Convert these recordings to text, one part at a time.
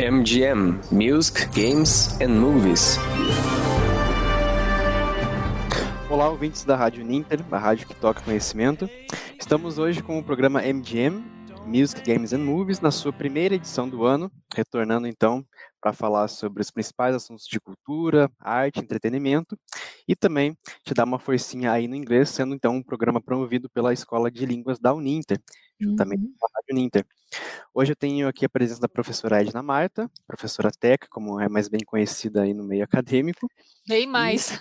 MGM Music, Games and Movies. Olá, ouvintes da Rádio Ninter, a rádio que toca conhecimento. Estamos hoje com o programa MGM Music, Games and Movies, na sua primeira edição do ano, retornando então para falar sobre os principais assuntos de cultura, arte, entretenimento e também te dar uma forcinha aí no inglês, sendo então um programa promovido pela Escola de Línguas da Uninter, juntamente uhum. com a Rádio Uninter. Hoje eu tenho aqui a presença da professora Edna Marta, professora Teca, como é mais bem conhecida aí no meio acadêmico. Bem mais. E...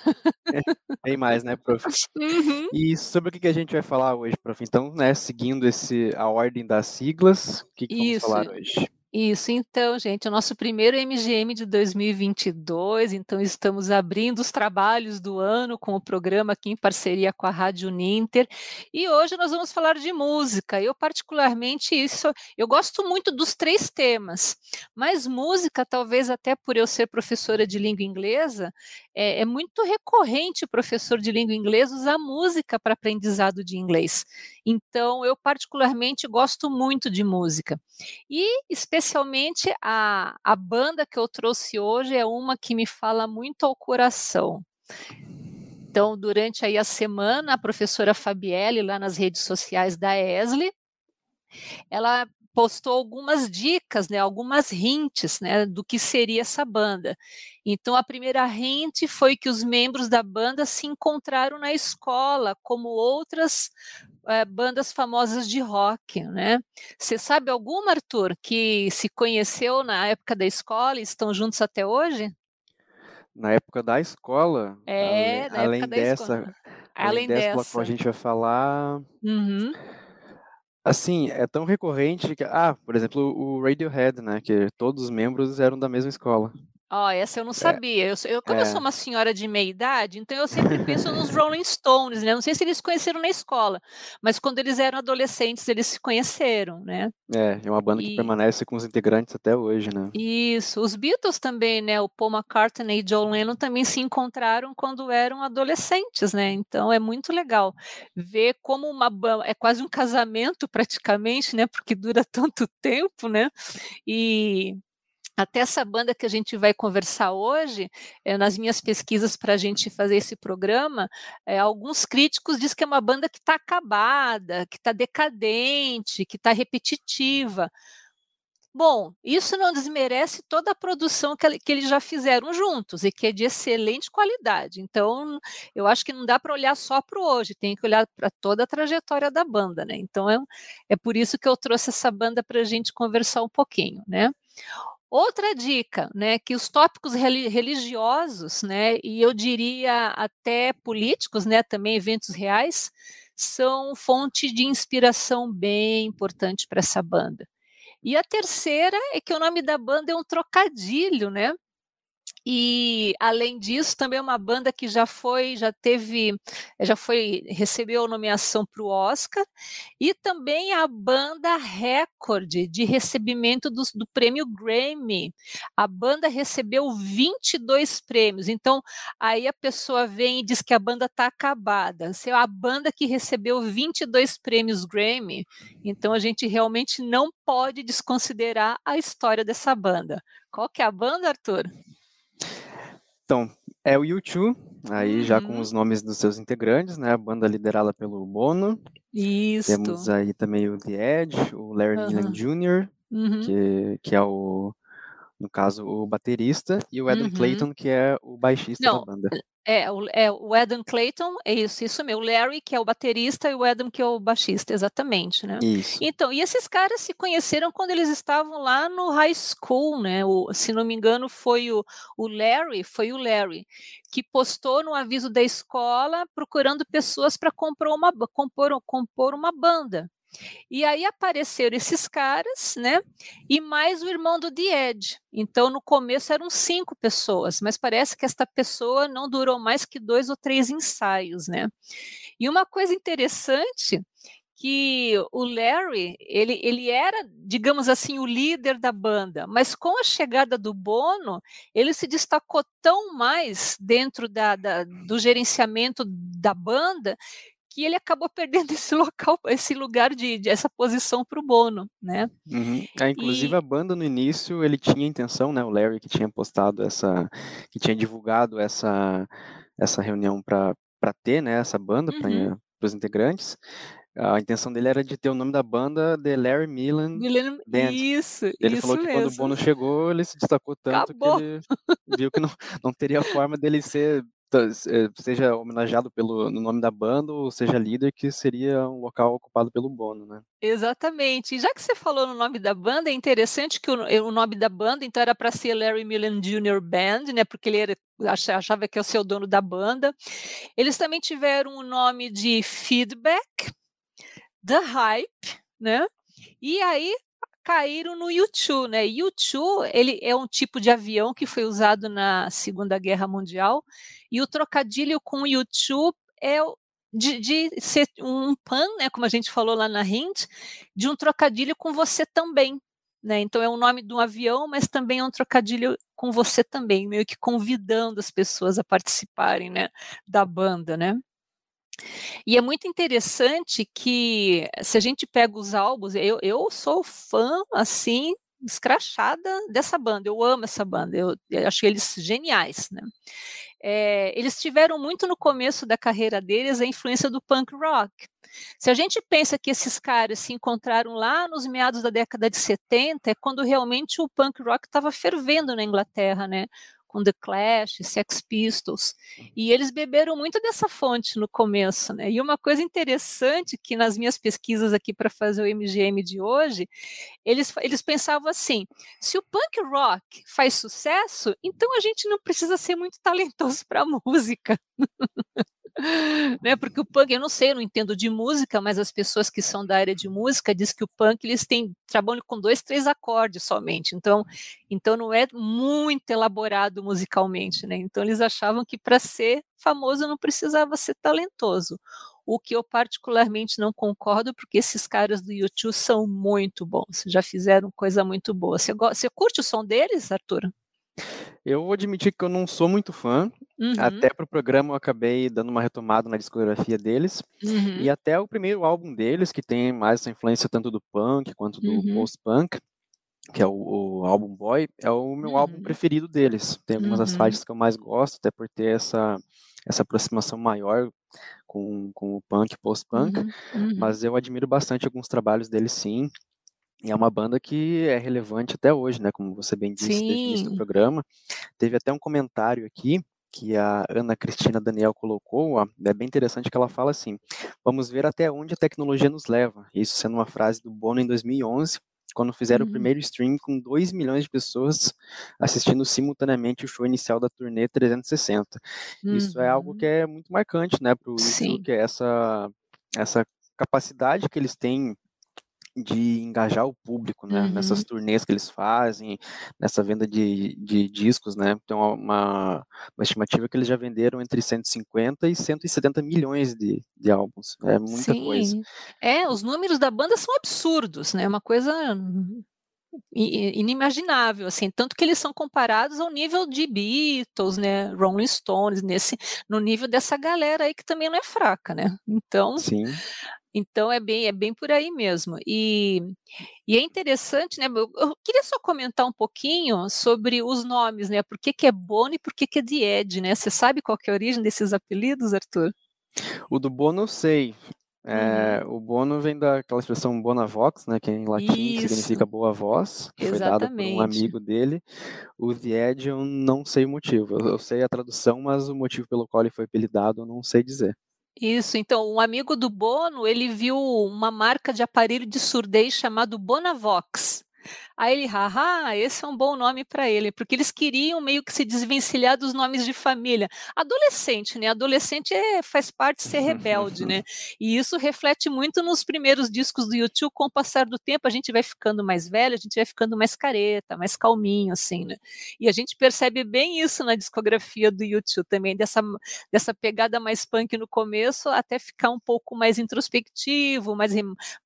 Bem mais, né, prof? Uhum. E sobre o que a gente vai falar hoje, prof? Então, né, seguindo esse, a ordem das siglas, o que, que vamos falar hoje? Isso, então, gente, o nosso primeiro MGM de 2022, então estamos abrindo os trabalhos do ano com o programa aqui em parceria com a Rádio Ninter, e hoje nós vamos falar de música. Eu particularmente isso, eu gosto muito dos três temas, mas música, talvez até por eu ser professora de língua inglesa, é, é muito recorrente o professor de língua inglesa usar música para aprendizado de inglês. Então, eu particularmente gosto muito de música. E especialmente a, a banda que eu trouxe hoje é uma que me fala muito ao coração. Então, durante aí a semana, a professora Fabielle, lá nas redes sociais da ESLE, ela postou algumas dicas, né, algumas hints, né, do que seria essa banda. Então a primeira hint foi que os membros da banda se encontraram na escola, como outras é, bandas famosas de rock, né? Você sabe alguma, Arthur, que se conheceu na época da escola e estão juntos até hoje? Na época da escola? É, além, na além época dessa, da escola. Além, além dessa, dessa. a gente vai falar. Uhum. Assim, é tão recorrente que, ah, por exemplo, o Radiohead, né, que todos os membros eram da mesma escola. Ó, oh, essa eu não é. sabia. Eu, eu como é. eu sou uma senhora de meia idade, então eu sempre penso nos Rolling Stones, né? Não sei se eles se conheceram na escola, mas quando eles eram adolescentes, eles se conheceram, né? É, é uma banda e... que permanece com os integrantes até hoje, né? Isso. Os Beatles também, né? O Paul McCartney e John Lennon também se encontraram quando eram adolescentes, né? Então é muito legal ver como uma é quase um casamento praticamente, né? Porque dura tanto tempo, né? E até essa banda que a gente vai conversar hoje, é, nas minhas pesquisas para a gente fazer esse programa, é, alguns críticos dizem que é uma banda que está acabada, que está decadente, que está repetitiva. Bom, isso não desmerece toda a produção que, que, eles já fizeram juntos e que é de excelente qualidade. Então, eu acho que não dá para olhar só para hoje, tem que olhar para toda a trajetória da banda, né? Então, é, é por isso que eu trouxe essa banda para a gente conversar um pouquinho, né? Outra dica, né, que os tópicos religiosos, né, e eu diria até políticos, né, também eventos reais, são fonte de inspiração bem importante para essa banda. E a terceira é que o nome da banda é um trocadilho, né? E além disso, também é uma banda que já foi, já teve, já foi, recebeu a nomeação para o Oscar, e também a banda recorde de recebimento do, do prêmio Grammy. A banda recebeu 22 prêmios. Então, aí a pessoa vem e diz que a banda está acabada. Se é a banda que recebeu 22 prêmios Grammy, então a gente realmente não pode desconsiderar a história dessa banda. Qual que é a banda, Arthur? Então, é o U2, aí já com uhum. os nomes dos seus integrantes, né? A banda liderada pelo Bono. Isso. Temos aí também o The Edge, o Larry uhum. Jr., uhum. que, que é o, no caso, o baterista, e o Adam uhum. Clayton, que é o baixista Não, da banda. É, o, é, o Adam Clayton, é isso, isso mesmo. O Larry, que é o baterista, e o Adam, que é o baixista, exatamente, né? Isso. Então, e esses caras se conheceram quando eles estavam lá no high school, né? O, se não me engano, foi o, o Larry, foi o Larry, que postou no aviso da escola procurando pessoas para compor uma, compor, compor uma banda. E aí apareceram esses caras, né? E mais o irmão do The Ed. Então, no começo eram cinco pessoas, mas parece que esta pessoa não durou mais que dois ou três ensaios, né? E uma coisa interessante que o Larry, ele, ele era, digamos assim, o líder da banda, mas com a chegada do Bono, ele se destacou tão mais dentro da, da, do gerenciamento da banda que ele acabou perdendo esse local, esse lugar de, de essa posição para o Bono, né? Uhum. É, inclusive e... a banda no início ele tinha intenção, né? O Larry que tinha postado essa, que tinha divulgado essa essa reunião para para ter, né? Essa banda uhum. para os integrantes. A intenção dele era de ter o nome da banda The Larry Millen Band. Isso, ele isso falou que mesmo. quando o Bono chegou, ele se destacou tanto Acabou. que ele viu que não, não teria forma dele ser seja homenageado pelo no nome da banda ou seja líder, que seria um local ocupado pelo Bono, né? Exatamente. E já que você falou no nome da banda, é interessante que o, eh, o nome da banda então era para ser Larry Millen Jr. Band, né? Porque ele era, achava que é o seu dono da banda. Eles também tiveram o nome de Feedback, The Hype, né? E aí caíram no U-2, né? U-2, ele é um tipo de avião que foi usado na Segunda Guerra Mundial, e o trocadilho com U-2 é de, de, ser um pan, né, como a gente falou lá na hint, de um trocadilho com você também, né? Então é o nome de um avião, mas também é um trocadilho com você também, meio que convidando as pessoas a participarem, né, da banda, né? E é muito interessante que, se a gente pega os álbuns, eu, eu sou fã, assim, escrachada dessa banda, eu amo essa banda, eu, eu acho eles geniais, né? É, eles tiveram muito no começo da carreira deles a influência do punk rock. Se a gente pensa que esses caras se encontraram lá nos meados da década de 70, é quando realmente o punk rock estava fervendo na Inglaterra, né? Com The Clash, Sex Pistols, e eles beberam muito dessa fonte no começo, né? E uma coisa interessante que nas minhas pesquisas aqui para fazer o MGM de hoje, eles, eles pensavam assim: se o punk rock faz sucesso, então a gente não precisa ser muito talentoso para música. né? Porque o punk, eu não sei, eu não entendo de música, mas as pessoas que são da área de música dizem que o punk eles têm trabalham com dois, três acordes somente. Então, então não é muito elaborado musicalmente, né? Então eles achavam que para ser famoso não precisava ser talentoso. O que eu particularmente não concordo, porque esses caras do YouTube são muito bons, já fizeram coisa muito boa. Você, você curte o som deles, Arthur? Eu vou admitir que eu não sou muito fã. Uhum. Até pro programa eu acabei dando uma retomada na discografia deles. Uhum. E até o primeiro álbum deles, que tem mais essa influência tanto do punk quanto do uhum. post-punk, que é o, o, álbum Boy, é o meu álbum uhum. preferido deles. Tem algumas das uhum. faixas que eu mais gosto, até por ter essa, essa aproximação maior com, com o punk e post-punk. Uhum. Mas eu admiro bastante alguns trabalhos deles, sim. E é uma banda que é relevante até hoje, né? Como você bem disse Sim. desde o início do programa. Teve até um comentário aqui que a Ana Cristina Daniel colocou, ó, é bem interessante que ela fala assim: vamos ver até onde a tecnologia nos leva. Isso sendo uma frase do Bono em 2011, quando fizeram uhum. o primeiro stream com 2 milhões de pessoas assistindo simultaneamente o show inicial da turnê 360. Uhum. Isso é algo que uhum. é muito marcante, né, para o que é essa, essa capacidade que eles têm de engajar o público, né? Uhum. Nessas turnês que eles fazem, nessa venda de, de discos, né? Tem uma, uma estimativa que eles já venderam entre 150 e 170 milhões de, de álbuns. É muita Sim. coisa. É, os números da banda são absurdos, né? Uma coisa inimaginável, assim, tanto que eles são comparados ao nível de Beatles, né, Rolling Stones, nesse, no nível dessa galera aí que também não é fraca, né? Então, Sim. Então é bem, é bem por aí mesmo. E, e é interessante, né? Eu, eu, queria só comentar um pouquinho sobre os nomes, né? Por que, que é Bono e por que, que é Died, né? Você sabe qual é a origem desses apelidos, Arthur? O do Bono eu sei. É, uhum. O Bono vem daquela expressão Bonavox, né, que em latim Isso. significa boa voz, que foi dada por um amigo dele. O Died eu não sei o motivo. Eu, eu sei a tradução, mas o motivo pelo qual ele foi apelidado eu não sei dizer. Isso, então, um amigo do Bono, ele viu uma marca de aparelho de surdez chamado Bonavox. Aí ele, haha, esse é um bom nome para ele, porque eles queriam meio que se desvencilhar dos nomes de família. Adolescente, né? Adolescente é, faz parte de ser rebelde, né? E isso reflete muito nos primeiros discos do YouTube. Com o passar do tempo, a gente vai ficando mais velho, a gente vai ficando mais careta, mais calminho, assim, né? E a gente percebe bem isso na discografia do YouTube também, dessa, dessa pegada mais punk no começo, até ficar um pouco mais introspectivo, mais,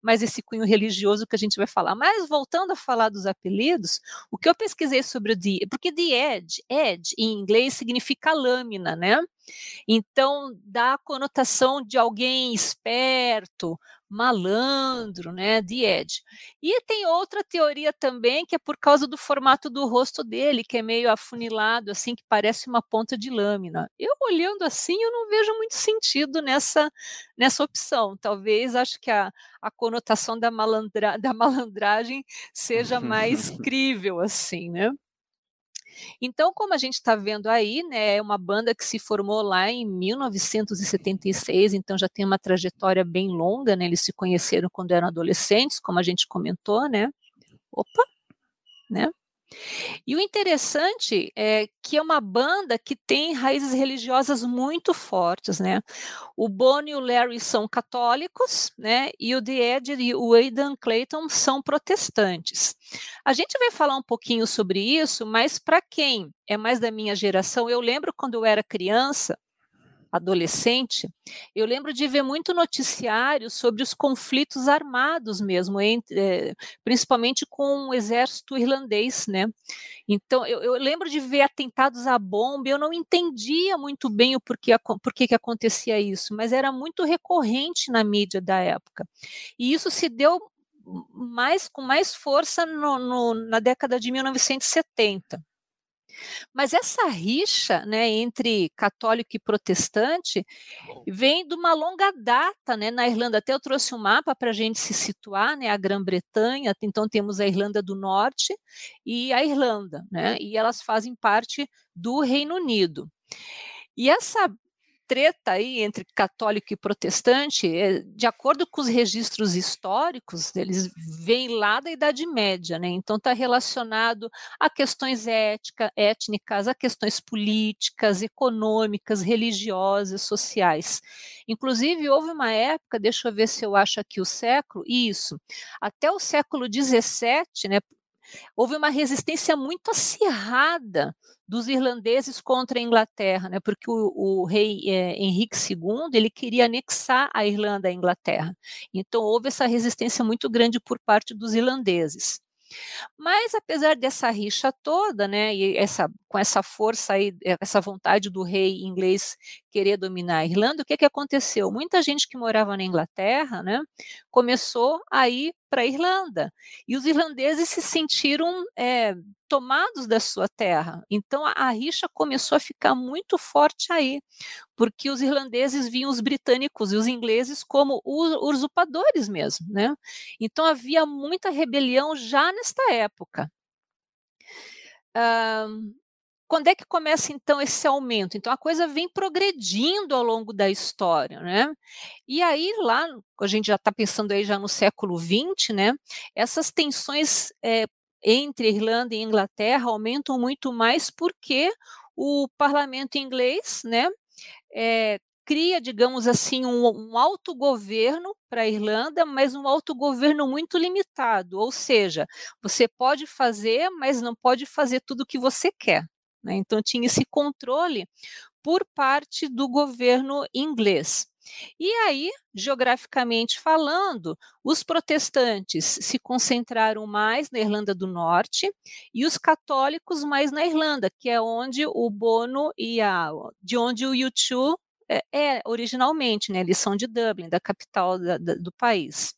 mais esse cunho religioso que a gente vai falar. Mas voltando a falar dos apelidos, o que eu pesquisei sobre o The, porque The Edge, Edge em inglês significa lâmina, né? Então, dá a conotação de alguém esperto, malandro, né, de Ed. E tem outra teoria também que é por causa do formato do rosto dele, que é meio afunilado, assim, que parece uma ponta de lâmina. Eu olhando assim, eu não vejo muito sentido nessa nessa opção. Talvez acho que a, a conotação da, malandra, da malandragem seja mais crível, assim, né? Então, como a gente está vendo aí, né, é uma banda que se formou lá em 1976, então já tem uma trajetória bem longa, né? Eles se conheceram quando eram adolescentes, como a gente comentou, né? Opa, né? E o interessante é que é uma banda que tem raízes religiosas muito fortes, né? O Bono e o Larry são católicos, né? E o The Ed e o Aidan Clayton são protestantes. A gente vai falar um pouquinho sobre isso, mas para quem é mais da minha geração, eu lembro quando eu era criança, adolescente, eu lembro de ver muito noticiário sobre os conflitos armados mesmo, entre, é, principalmente com o exército irlandês, né? Então, eu, eu, lembro de ver atentados à bomba, eu não entendia muito bem o porquê, porquê que acontecia isso, mas era muito recorrente na mídia da época. E isso se deu mais com mais força no, no, na década de 1970. Mas essa rixa né, entre católico e protestante vem de uma longa data né, na Irlanda. Até eu trouxe um mapa para a gente se situar, né, a Grã-Bretanha, então temos a Irlanda do Norte e a Irlanda, né, e elas fazem parte do Reino Unido. E essa treta aí entre católico e protestante, é, de acordo com os registros históricos, eles vêm lá da Idade Média, né? Então está relacionado a questões ética, étnicas, a questões políticas, econômicas, religiosas, sociais. Inclusive houve uma época, deixa eu ver se eu acho aqui o século, isso, até o século XVII, né? houve uma resistência muito acirrada dos irlandeses contra a Inglaterra, né, porque o, o rei é, Henrique II ele queria anexar a Irlanda à Inglaterra. Então houve essa resistência muito grande por parte dos irlandeses. Mas apesar dessa rixa toda, né, e essa, com essa força aí, essa vontade do rei inglês querer dominar a Irlanda, o que, que aconteceu? Muita gente que morava na Inglaterra, né, começou a ir para a Irlanda. E os irlandeses se sentiram é, tomados da sua terra. Então a, a, rixa começou a ficar muito forte aí, porque os irlandeses viam os britânicos e os ingleses como usurpadores mesmo, né? Então havia muita rebelião já nesta época. Quando é que começa então esse aumento? Então a coisa vem progredindo ao longo da história, né? E aí lá, a gente já está pensando aí já no século XX, né? Essas tensões é, entre Irlanda e Inglaterra aumentam muito mais porque o parlamento inglês, né? É, cria, digamos assim, um, um autogoverno para a Irlanda, mas um autogoverno muito limitado, ou seja, você pode fazer, mas não pode fazer tudo o que você quer. Né? Então, tinha esse controle por parte do governo inglês. E aí, geograficamente falando, os protestantes se concentraram mais na Irlanda do Norte e os católicos mais na Irlanda, que é onde o Bono e a, de onde o U2 é, é originalmente, né? Eles são de Dublin, da capital da, da, do país.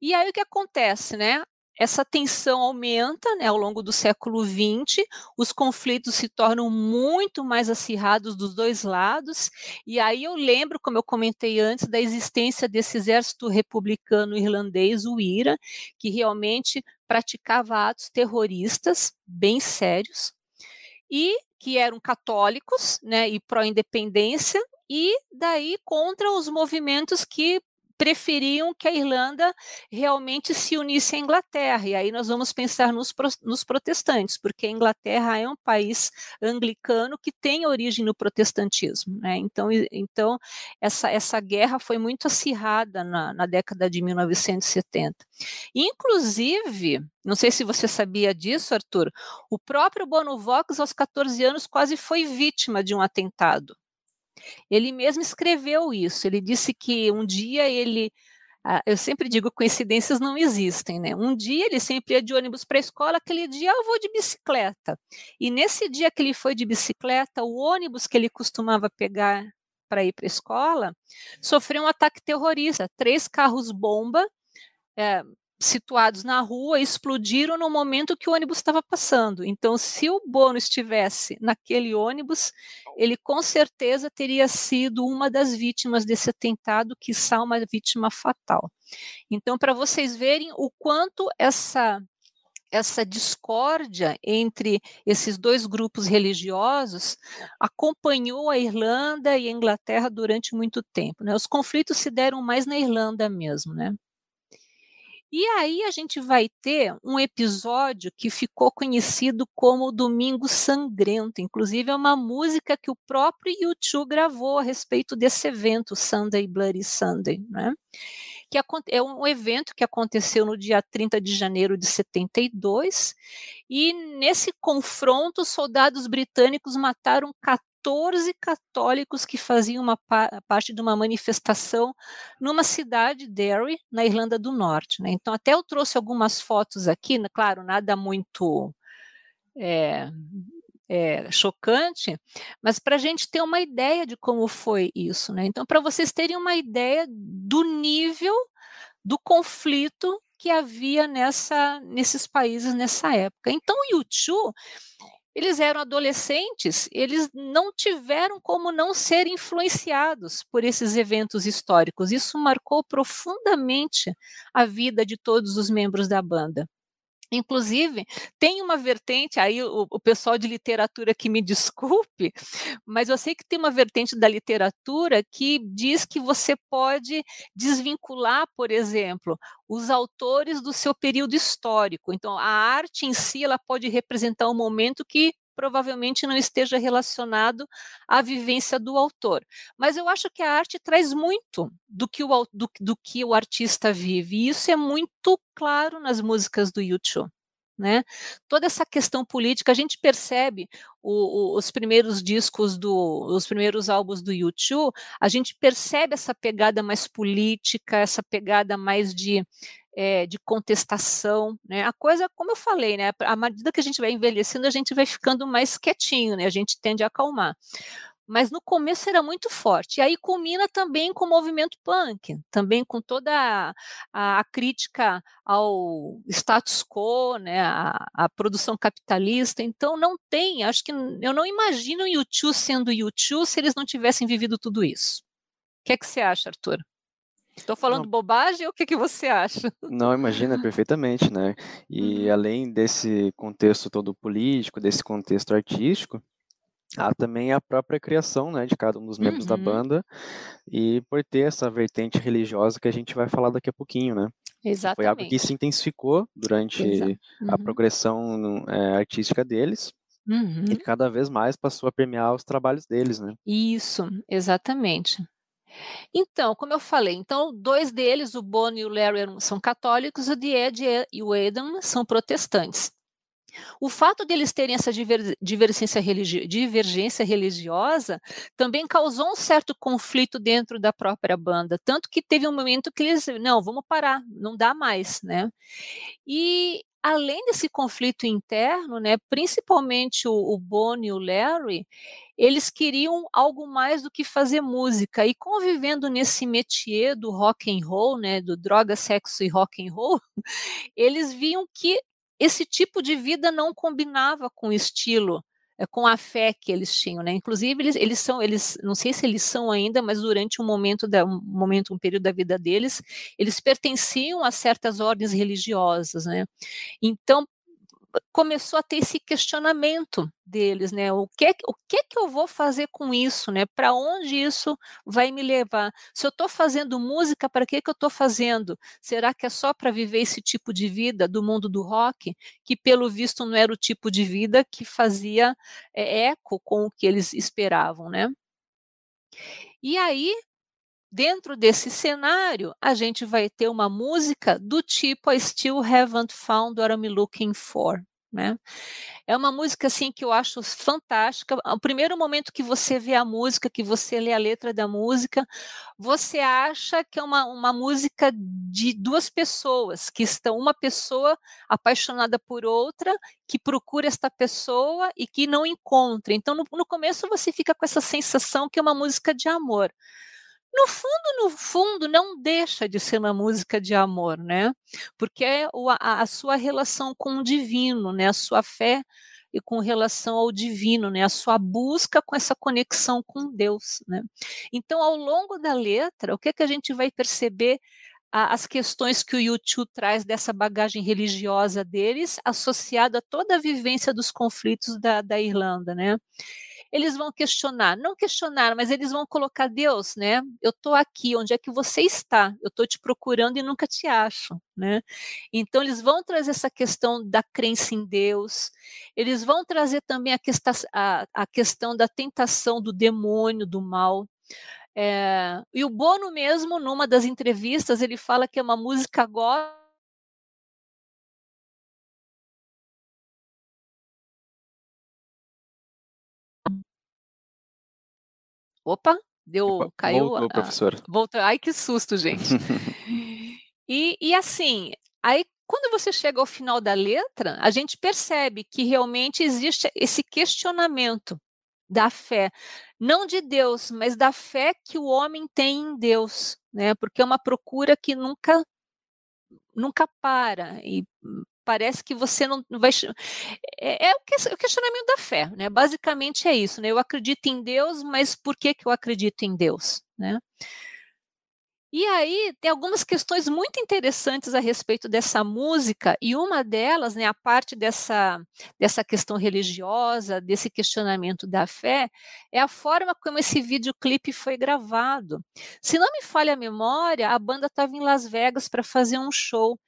E aí o que acontece, né? Essa tensão aumenta né, ao longo do século XX, os conflitos se tornam muito mais acirrados dos dois lados, e aí eu lembro, como eu comentei antes, da existência desse exército republicano irlandês, o IRA, que realmente praticava atos terroristas bem sérios, e que eram católicos né, e pró-independência, e daí contra os movimentos que preferiam que a Irlanda realmente se unisse à Inglaterra. E aí nós vamos pensar nos, nos protestantes, porque a Inglaterra é um país anglicano que tem origem no protestantismo. Né? Então, então essa, essa guerra foi muito acirrada na, na década de 1970. Inclusive, não sei se você sabia disso, Arthur, o próprio Bono Vox, aos 14 anos, quase foi vítima de um atentado. Ele mesmo escreveu isso. Ele disse que um dia ele ah, eu sempre digo coincidências não existem, né? Um dia ele sempre ia de ônibus para a escola, aquele dia eu vou de bicicleta. E nesse dia que ele foi de bicicleta, o ônibus que ele costumava pegar para ir para a escola sofreu um ataque terrorista. Três carros bomba é, situados na rua explodiram no momento que o ônibus estava passando. Então, se o Bono estivesse naquele ônibus, ele com certeza teria sido uma das vítimas desse atentado, que são uma vítima fatal. Então, para vocês verem o quanto essa essa discórdia entre esses dois grupos religiosos acompanhou a Irlanda e a Inglaterra durante muito tempo. Né? Os conflitos se deram mais na Irlanda mesmo, né? E aí a gente vai ter um episódio que ficou conhecido como Domingo Sangrento. Inclusive é uma música que o próprio YouTube gravou a respeito desse evento, Sunday Bloody Sunday, né? Que é um evento que aconteceu no dia 30 de janeiro de 72, e nesse confronto, soldados britânicos mataram 14 católicos que faziam uma parte de uma manifestação numa cidade, Derry, na Irlanda do Norte. Né? Então, até eu trouxe algumas fotos aqui, né? claro, nada muito é, é, chocante, mas para a gente ter uma ideia de como foi isso. Né? Então, para vocês terem uma ideia do nível do conflito que havia nessa, nesses países nessa época. Então, o YouTube eles eram adolescentes, eles não tiveram como não ser influenciados por esses eventos históricos. Isso marcou profundamente a vida de todos os membros da banda. Inclusive, tem uma vertente, aí o, o, pessoal de literatura que me desculpe, mas eu sei que tem uma vertente da literatura que diz que você pode desvincular, por exemplo, os autores do seu período histórico. Então, a arte em si ela pode representar um momento que provavelmente não esteja relacionado à vivência do autor. Mas eu acho que a arte traz muito do que o, do, do que o artista vive, e isso é muito claro nas músicas do YouTube. Né? Toda essa questão política, a gente percebe o, o, os primeiros discos do, os primeiros álbuns do YouTube, a gente percebe essa pegada mais política, essa pegada mais de é, de contestação, né? A coisa, como eu falei, né? À medida que a gente vai envelhecendo, a gente vai ficando mais quietinho, né? A gente tende a acalmar. Mas no começo era muito forte. E aí culmina também com o movimento punk, também com toda a, a, crítica ao status quo, né? A, a, produção capitalista. Então não tem, acho que eu não imagino o YouTube sendo YouTube se eles não tivessem vivido tudo isso. O que, é que você acha, Arthur? Estou falando não. bobagem ou o que, que você acha? Não, imagina perfeitamente, né? E uhum. além desse contexto todo político, desse contexto artístico, há também a própria criação, né, de cada um dos membros uhum. da banda e por ter essa vertente religiosa que a gente vai falar daqui a pouquinho, né? Exatamente. Foi algo que se intensificou durante uhum. a progressão é, artística deles. Uhum. E cada vez mais passou a permear os trabalhos deles, né? Isso, exatamente. Então, como eu falei, então dois deles, o Bono e o Larry, são católicos, o Ed e o Adam são protestantes. O fato deles terem essa divergência, religi divergência religiosa também causou um certo conflito dentro da própria banda, tanto que teve um momento que eles, não, vamos parar, não dá mais, né? E além desse conflito interno, né, principalmente o, o Bono e o Larry, eles queriam algo mais do que fazer música e convivendo nesse métier do rock and roll, né, do droga, sexo e rock and roll, eles viam que esse tipo de vida não combinava com o estilo, eh, com a fé que eles tinham, né? Inclusive eles, eles são, eles, não sei se eles são ainda, mas durante um momento da, um momento, um período da vida deles, eles pertenciam a certas ordens religiosas, né? Então começou a ter esse questionamento deles, né? O que, o que que eu vou fazer com isso, né? Para onde isso vai me levar? Se eu estou fazendo música, para que que eu estou fazendo? Será que é só para viver esse tipo de vida do mundo do rock, que pelo visto não era o tipo de vida que fazia é, eco com o que eles esperavam, né? E aí dentro desse cenário, a gente vai ter uma música do tipo I Still Haven't Found What I'm Looking For. né? É uma música assim que eu acho fantástica. O primeiro momento que você vê a música, que você lê a letra da música, você acha que é uma, uma música de duas pessoas que estão uma pessoa apaixonada por outra, que procura esta pessoa e que não encontra. Então no, no começo você fica com essa sensação que é uma música de amor. No fundo, no fundo, não deixa de ser uma música de amor, né? Porque é a, a sua relação com o divino, né? A sua fé e com relação ao divino, né? A sua busca com essa conexão com Deus, né? Então, ao longo da letra, o que é que a gente vai perceber as questões que o YouTube traz dessa bagagem religiosa deles, associada a toda a vivência dos conflitos da, da Irlanda, né? Eles vão questionar, não questionar, mas eles vão colocar Deus, né? Eu estou aqui, onde é que você está? Eu estou te procurando e nunca te acho, né? Então eles vão trazer essa questão da crença em Deus, eles vão trazer também a, questão, a, a questão da tentação do demônio, do mal. É, e o Bono mesmo, numa das entrevistas, ele fala que é uma música agora Opa, deu, caiu. Voltou, professora. Voltou. Ai, que susto, gente. e, e assim, aí quando você chega ao final da letra, a gente percebe que realmente existe esse questionamento da fé, não de Deus, mas da fé que o homem tem em Deus, né? Porque é uma procura que nunca nunca para e parece que você não, vai. É, é, o questionamento da fé, né? Basicamente é isso, né? Eu acredito em Deus, mas por que, que eu acredito em Deus, né? E aí tem algumas questões muito interessantes a respeito dessa música, e uma delas, né, a parte dessa, dessa questão religiosa, desse questionamento da fé, é a forma como esse videoclipe foi gravado. Se não me falha a memória, a banda estava em Las Vegas para fazer um show.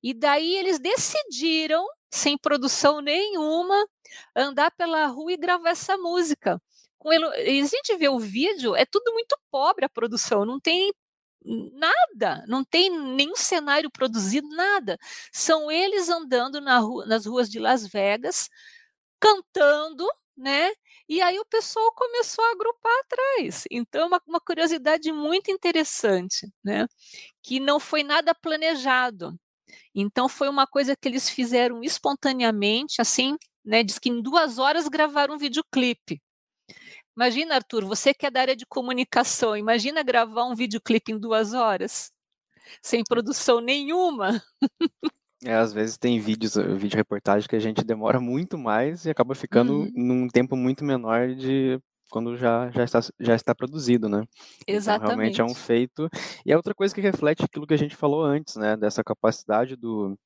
E daí eles decidiram, sem produção nenhuma, andar pela rua e gravar essa música. Com a gente vê o vídeo, é tudo muito pobre a produção, não tem nada, não tem nenhum cenário produzido, nada. São eles andando na rua, nas ruas de Las Vegas, cantando, né? E aí o pessoal começou a agrupar atrás. Então, uma, uma curiosidade muito interessante, né? Que não foi nada planejado. Então foi uma coisa que eles fizeram espontaneamente, assim, né? Diz que em duas horas gravaram um videoclipe. Imagina, Arthur, você que é da área de comunicação, imagina gravar um videoclipe em duas horas, sem produção nenhuma. É, às vezes tem vídeos, eh, vídeo reportagem que a gente demora muito mais e acaba ficando uhum. num tempo muito menor de quando já, já, está, já está produzido, né? Exatamente. Então, realmente é um feito. E é outra coisa que reflete aquilo que a gente falou antes, né? Dessa capacidade do,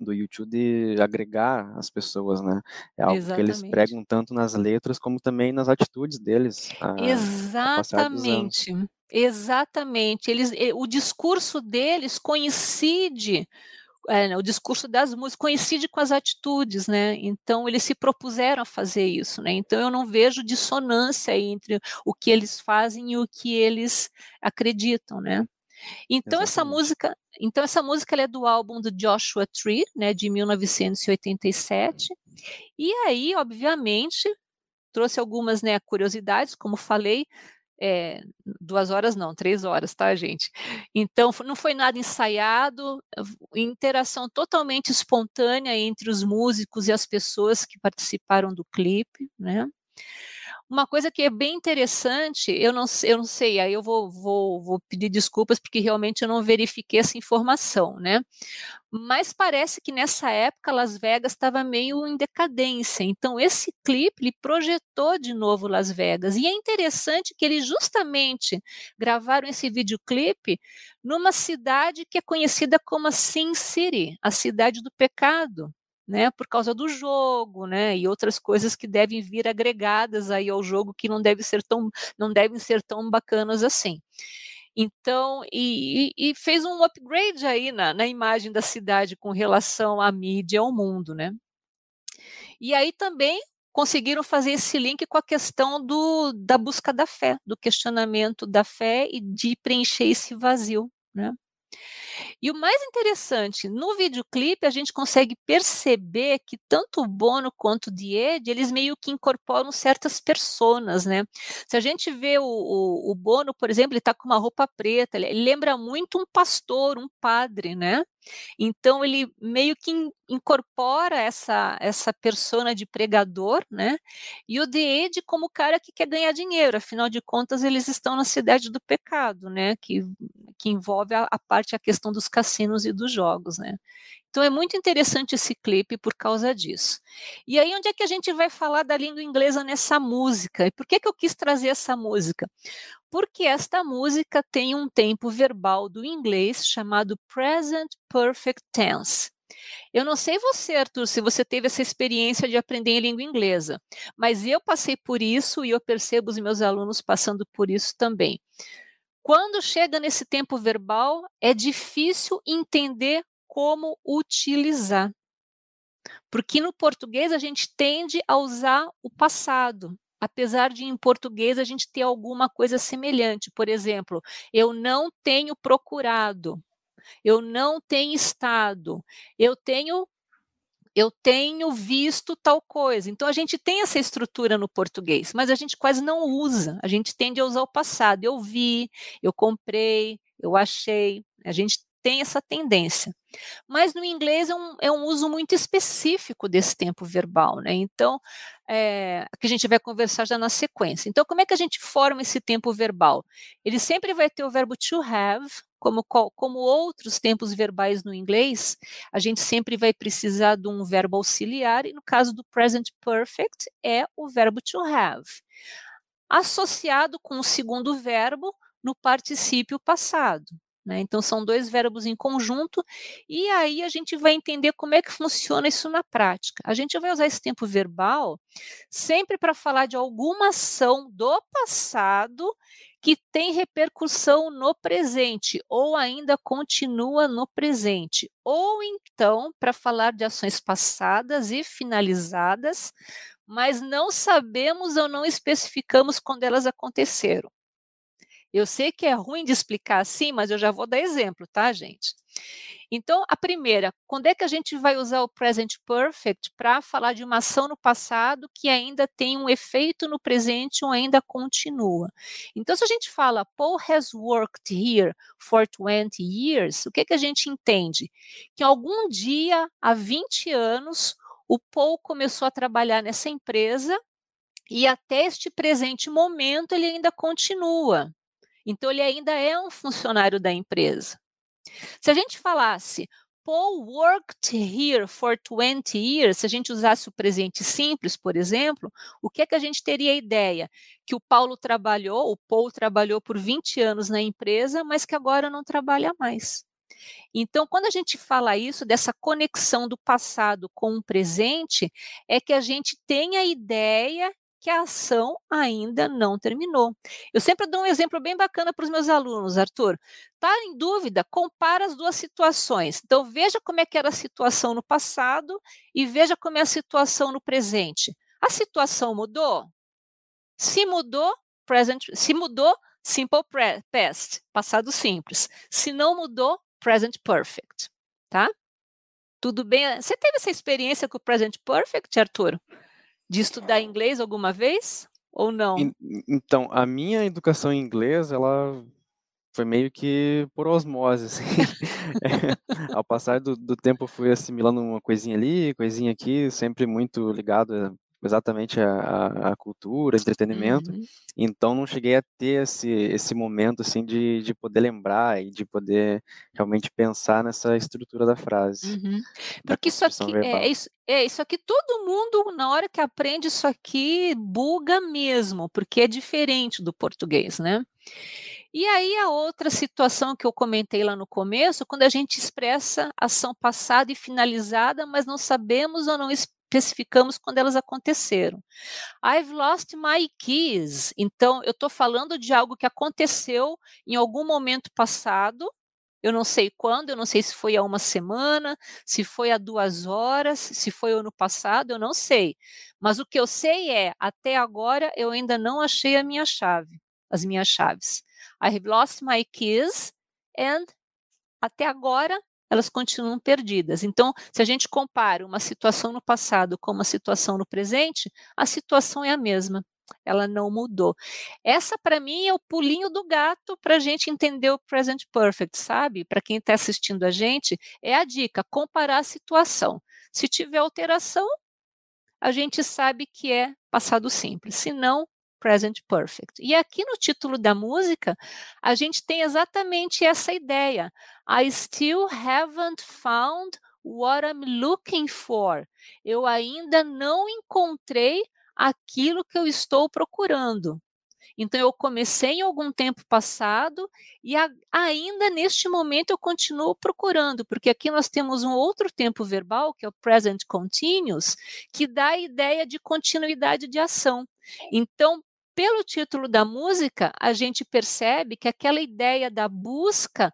do YouTube de agregar as pessoas, né? É algo Exatamente. que eles pregam tanto nas letras como também nas atitudes deles. A, Exatamente. A Exatamente. Eles, o discurso deles coincide é, o discurso das músicas coincide com as atitudes, né? Então eles se propuseram a fazer isso, né? Então eu não vejo dissonância entre o que eles fazem e o que eles acreditam, né? Então Exatamente. essa música, então essa música é do álbum do Joshua Tree, né, de 1987. E aí, obviamente, trouxe algumas né, curiosidades, como falei, é, duas horas não, três horas, tá, gente? Então, não foi nada ensaiado, interação totalmente espontânea entre os músicos e as pessoas que participaram do clipe, né? Uma coisa que é bem interessante, eu não, eu não sei, aí eu vou, vou, vou pedir desculpas porque realmente eu não verifiquei essa informação, né? Mas parece que nessa época Las Vegas estava meio em decadência, então esse clipe ele projetou de novo Las Vegas. E é interessante que eles justamente gravaram esse videoclipe numa cidade que é conhecida como a Sin City, a cidade do pecado né, por causa do jogo, né, e outras coisas que devem vir agregadas aí ao jogo que não deve ser tão, não devem ser tão bacanas assim. Então, e, e fez um upgrade aí na, na imagem da cidade com relação à mídia ao mundo, né? E aí também conseguiram fazer esse link com a questão do, da busca da fé, do questionamento da fé e de preencher esse vazio, né? E o mais interessante, no videoclipe a gente consegue perceber que tanto o Bono quanto o Diede, eles meio que incorporam certas personas, né? Se a gente vê o, o, o Bono, por exemplo, ele está com uma roupa preta, ele, lembra muito um pastor, um padre, né? Então ele meio que incorpora essa essa persona de pregador, né? E o Deed como cara que quer ganhar dinheiro, afinal de contas eles estão na cidade do pecado, né? Que, que envolve a, a parte a questão dos cassinos e dos jogos, né? Então é muito interessante esse clipe por causa disso. E aí onde é que a gente vai falar da língua inglesa nessa música? E por que que eu quis trazer essa música? Porque esta música tem um tempo verbal do inglês chamado present perfect tense. Eu não sei você, Arthur, se você teve essa experiência de aprender em língua inglesa, mas eu passei por isso e eu percebo os meus alunos passando por isso também. Quando chega nesse tempo verbal, é difícil entender como utilizar. Porque no português a gente tende a usar o passado, apesar de em português a gente ter alguma coisa semelhante. Por exemplo, eu não tenho procurado, eu não tenho estado, eu tenho eu tenho visto tal coisa. Então a gente tem essa estrutura no português, mas a gente quase não usa. A gente tende a usar o passado. Eu vi, eu comprei, eu achei. A gente tem essa tendência. Mas no inglês é um, é um uso muito específico desse tempo verbal, né? Então, é, que a gente vai conversar já na sequência. Então, como é que a gente forma esse tempo verbal? Ele sempre vai ter o verbo to have, como, como outros tempos verbais no inglês, a gente sempre vai precisar de um verbo auxiliar, e no caso do present perfect, é o verbo to have. Associado com o segundo verbo no particípio passado. Né? Então, são dois verbos em conjunto, e aí a gente vai entender como é que funciona isso na prática. A gente vai usar esse tempo verbal sempre para falar de alguma ação do passado que tem repercussão no presente, ou ainda continua no presente, ou então para falar de ações passadas e finalizadas, mas não sabemos ou não especificamos quando elas aconteceram. Eu sei que é ruim de explicar assim, mas eu já vou dar exemplo, tá, gente? Então, a primeira, quando é que a gente vai usar o present perfect para falar de uma ação no passado que ainda tem um efeito no presente ou ainda continua? Então, se a gente fala Paul has worked here for 20 years, o que, é que a gente entende? Que algum dia, há 20 anos, o Paul começou a trabalhar nessa empresa e até este presente momento ele ainda continua. Então, ele ainda é um funcionário da empresa. Se a gente falasse, Paul worked here for 20 years, se a gente usasse o presente simples, por exemplo, o que é que a gente teria a ideia? Que o Paulo trabalhou, o Paul trabalhou por 20 anos na empresa, mas que agora não trabalha mais. Então, quando a gente fala isso, dessa conexão do passado com o presente, é que a gente tem a ideia que a ação ainda não terminou. Eu sempre dou um exemplo bem bacana para os meus alunos, Arthur. Está em dúvida? Compara as duas situações. Então, veja como é que era a situação no passado e veja como é a situação no presente. A situação mudou? Se mudou, present, se mudou, simple past, passado simples. Se não mudou, present perfect, tá? Tudo bem? Você teve essa experiência com o present perfect, Arthur? De estudar inglês alguma vez ou não? Então, a minha educação em inglês, ela foi meio que por osmose, assim. é, ao passar do, do tempo, fui assimilando uma coisinha ali, coisinha aqui, sempre muito ligado exatamente a, a, cultura, entretenimento. Uhum. Então não cheguei a ter esse, esse momento assim de, de poder lembrar e de poder realmente pensar nessa estrutura da frase. Uhum. Porque isso aqui é, isso, é isso aqui todo mundo na hora que aprende isso aqui buga mesmo, porque é diferente do português, né? E aí a outra situação que eu comentei lá no começo, quando a gente expressa ação passada e finalizada, mas não sabemos ou não especificamos quando elas aconteceram. I've lost my keys. Então, eu estou falando de algo que aconteceu em algum momento passado. Eu não sei quando, eu não sei se foi há uma semana, se foi há duas horas, se foi ano passado, eu não sei. Mas o que eu sei é, até agora eu ainda não achei a minha chave, as minhas chaves. I've lost my keys and até agora elas continuam perdidas. Então, se a gente compara uma situação no passado com uma situação no presente, a situação é a mesma. Ela não mudou. Essa, para mim, é o pulinho do gato para a gente entender o present perfect, sabe? Para quem está assistindo a gente, é a dica: comparar a situação. Se tiver alteração, a gente sabe que é passado simples. Se não, present perfect. E aqui no título da música, a gente tem exatamente essa ideia. I still haven't found what I'm looking for. Eu ainda não encontrei aquilo que eu estou procurando. Então, eu comecei em algum tempo passado e a, ainda neste momento eu continuo procurando, porque aqui nós temos um outro tempo verbal, que é o present continuous, que dá a ideia de continuidade de ação. Então, pelo título da música, a gente percebe que aquela ideia da busca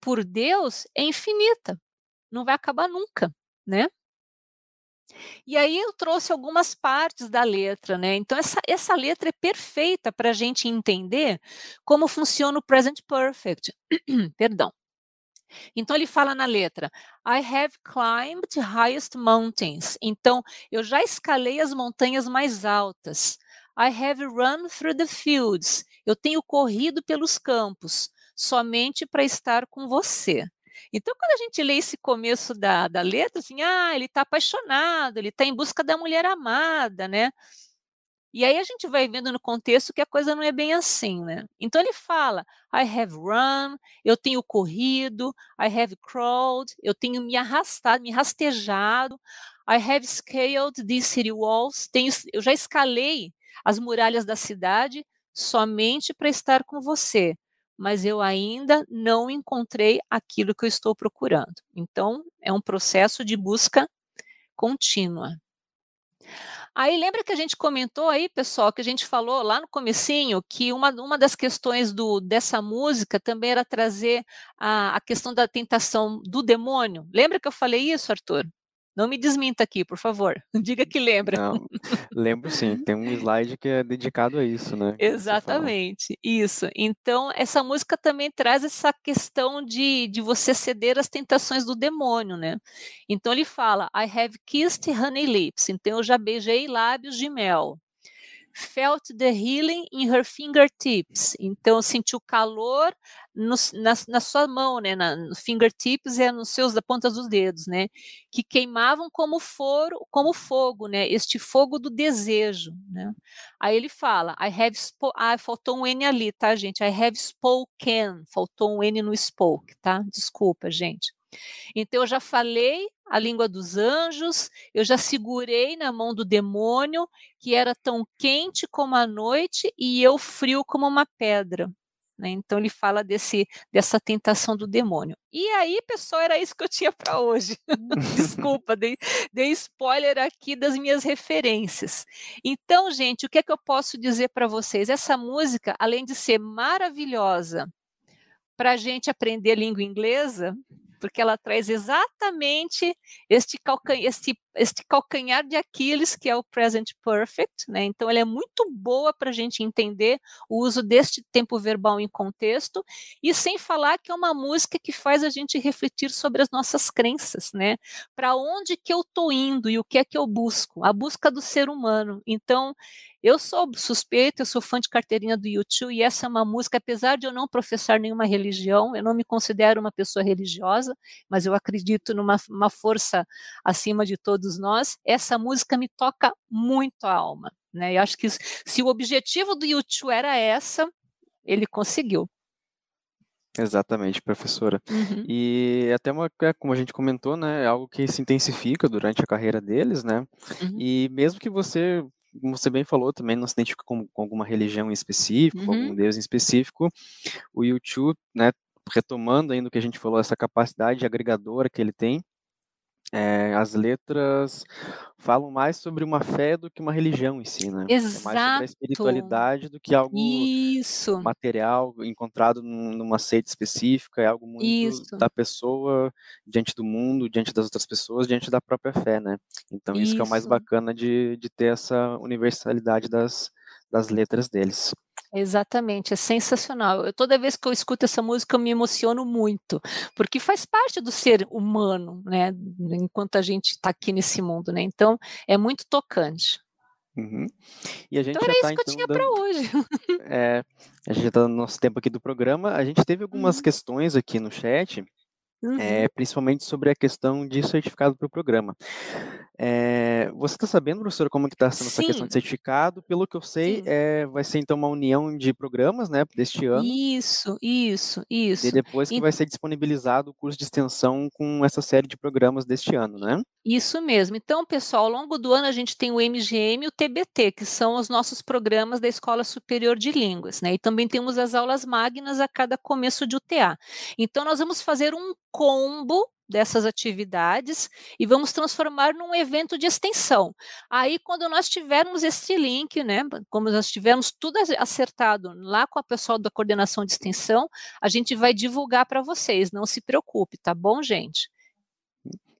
por Deus é infinita, não vai acabar nunca, né? E aí eu trouxe algumas partes da letra, né? Então essa, essa letra é perfeita para a gente entender como funciona o present perfect. Perdão. Então ele fala na letra: I have climbed highest mountains. Então eu já escalei as montanhas mais altas. I have run through the fields. Eu tenho corrido pelos campos, somente para estar com você. Então, quando a gente lê esse começo da, da letra, assim, ah, ele está apaixonado, ele está em busca da mulher amada, né? E aí a gente vai vendo no contexto que a coisa não é bem assim, né? Então ele fala: I have run, eu tenho corrido, I have crawled, eu tenho me arrastado, me rastejado, I have scaled these city walls, tenho, eu já escalei as muralhas da cidade somente para estar com você, mas eu ainda não encontrei aquilo que eu estou procurando. Então, é um processo de busca contínua. Aí lembra que a gente comentou aí, pessoal, que a gente falou lá no comecinho que uma, uma das questões do, dessa música também era trazer a, a questão da tentação do demônio. Lembra que eu falei isso, Arthur? Não me desminta aqui, por favor. Diga que lembra. Não, lembro sim. Tem um slide que é dedicado a isso, né? Exatamente, isso. Então, essa música também traz essa questão de, de você ceder às tentações do demônio, né? Então, ele fala: I have kissed honey lips. Então, eu já beijei lábios de mel felt the healing in her fingertips. Então, sentiu calor no, na, na, sua mão, né? Na, no fingertips é nos seus da ponta dos dedos, né? Que queimavam como foro, como fogo, né? Este fogo do desejo, né? Aí ele fala, I have ah, faltou um N ali, tá, gente? I have spoken, faltou um N no spoke, tá? Desculpa, gente. Então eu já falei a língua dos anjos, eu já segurei na mão do demônio, que era tão quente como a noite e eu frio como uma pedra. Né? Então ele fala desse, dessa tentação do demônio. E aí, pessoal, era isso que eu tinha para hoje. Desculpa, dei, dei spoiler aqui das minhas referências. Então, gente, o que é que eu posso dizer para vocês? Essa música, além de ser maravilhosa para a gente aprender língua inglesa, porque ela traz exatamente este, calcanhar, este, este calcanhar de Aquiles, que é o present perfect, né? Então, ela é muito boa para a gente entender o uso deste tempo verbal em contexto, e sem falar que é uma música que faz a gente refletir sobre as nossas crenças, né? Para onde que eu estou indo e o que é que eu busco? A busca do ser humano. Então, eu sou suspeita, eu sou fã de carteirinha do YouTube e essa é uma música, apesar de eu não professar nenhuma religião, eu não me considero uma pessoa religiosa, mas eu acredito numa força acima de todos nós. Essa música me toca muito a alma, né? Eu acho que se o objetivo do YouTube era essa, ele conseguiu. Exatamente, professora. Uhum. E até uma, é, como a gente comentou, né, é algo que se intensifica durante a carreira deles, né? Uhum. E mesmo que você como você bem falou, também não se identifica com, com alguma religião em específico, uhum. algum deus em específico, o YouTube, né, retomando ainda o que a gente falou, essa capacidade agregadora que ele tem, é, as letras falam mais sobre uma fé do que uma religião em si, né? Exato. É mais sobre a espiritualidade do que algo Isso. material encontrado numa seita específica, é algo muito isso. da pessoa diante do mundo, diante das outras pessoas, diante da própria fé, né? Então isso, isso que é o mais bacana de, de ter essa universalidade das, das letras deles. Exatamente, é sensacional. Eu, toda vez que eu escuto essa música, eu me emociono muito, porque faz parte do ser humano, né? Enquanto a gente está aqui nesse mundo, né? Então, é muito tocante. Uhum. E a gente então já era tá, isso que eu então, tinha dando... para hoje. É, a gente já está no nosso tempo aqui do programa. A gente teve algumas uhum. questões aqui no chat, Uhum. é, principalmente sobre a questão de certificado para o programa. É, você está sabendo, professor, como está sendo essa questão de certificado? Pelo que eu sei, é, vai ser então uma união de programas, né, deste ano. Isso, isso, isso. E depois que e... vai ser disponibilizado o curso de extensão com essa série de programas deste ano, né? Isso mesmo. Então, pessoal, ao longo do ano a gente tem o MGM e o TBT, que são os nossos programas da Escola Superior de Línguas, né? E também temos as aulas magnas a cada começo de UTA. Então, nós vamos fazer um combo dessas atividades e vamos transformar num evento de extensão. Aí, quando nós tivermos esse link, né, como nós tivermos tudo acertado lá com a pessoal da coordenação de extensão, a gente vai divulgar para vocês, não se preocupe, tá bom, gente?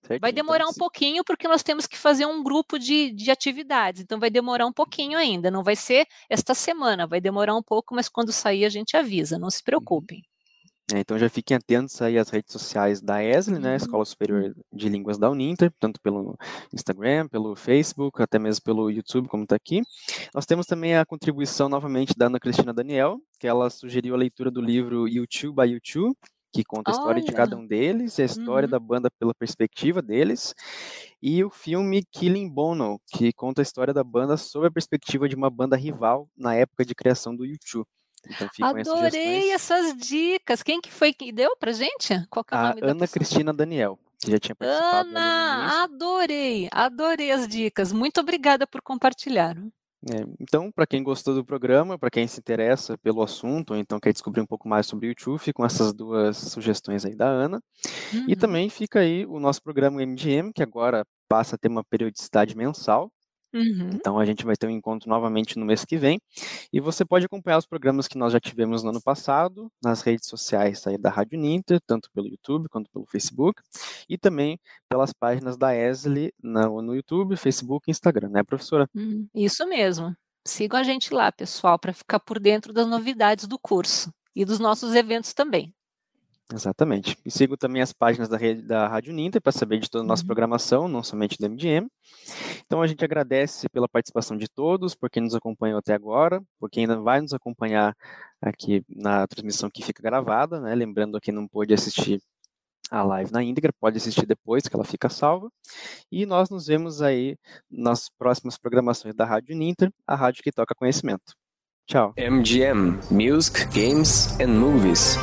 Certo, vai demorar então, um pouquinho porque nós temos que fazer um grupo de, de atividades, então vai demorar um pouquinho ainda, não vai ser esta semana, vai demorar um pouco, mas quando sair a gente avisa, não se uhum. preocupem. É, então já fiquem atentos aí às redes sociais da ESLE, né, Escola Superior de Línguas da Uninter, tanto pelo Instagram, pelo Facebook, até mesmo pelo YouTube, como está aqui. Nós temos também a contribuição novamente da Ana Cristina Daniel, que ela sugeriu a leitura do livro YouTube by YouTube, que conta a história Olha. de cada um deles, a história uhum. da banda pela perspectiva deles, e o filme Killing Bono, que conta a história da banda sob a perspectiva de uma banda rival na época de criação do YouTube. Então Adorei essas dicas. Quem que foi que deu pra gente? Qual é o a nome Ana Cristina Daniel, que já tinha participado. Ana, adorei, adorei as dicas. Muito obrigada por compartilhar. É, então, para quem gostou do programa, para quem se interessa pelo assunto, ou então quer descobrir um pouco mais sobre o YouTube, com essas duas sugestões aí da Ana. Uhum. E também fica aí o nosso programa MGM, que agora passa a ter uma periodicidade mensal. Uhum. Então a gente vai ter um encontro novamente no mês que vem. E você pode acompanhar os programas que nós já tivemos no ano passado, nas redes sociais aí da Rádio Ninter, tanto pelo YouTube quanto pelo Facebook, e também pelas páginas da ESLE no, no YouTube, Facebook e Instagram, né, professora? Uhum. Isso mesmo. Sigam a gente lá, pessoal, para ficar por dentro das novidades do curso e dos nossos eventos também. Exatamente. E sigo também as páginas da, rede, da Rádio Ninter para saber de toda a nossa uhum. programação, não somente do MGM. Então a gente agradece pela participação de todos, por quem nos acompanhou até agora, por quem ainda vai nos acompanhar aqui na transmissão que fica gravada, né? Lembrando que não pôde assistir a live na íntegra, pode assistir depois que ela fica salva. E nós nos vemos aí nas próximas programações da Rádio Ninter, a rádio que toca conhecimento. Tchau. MGM, Music, Games and Movies.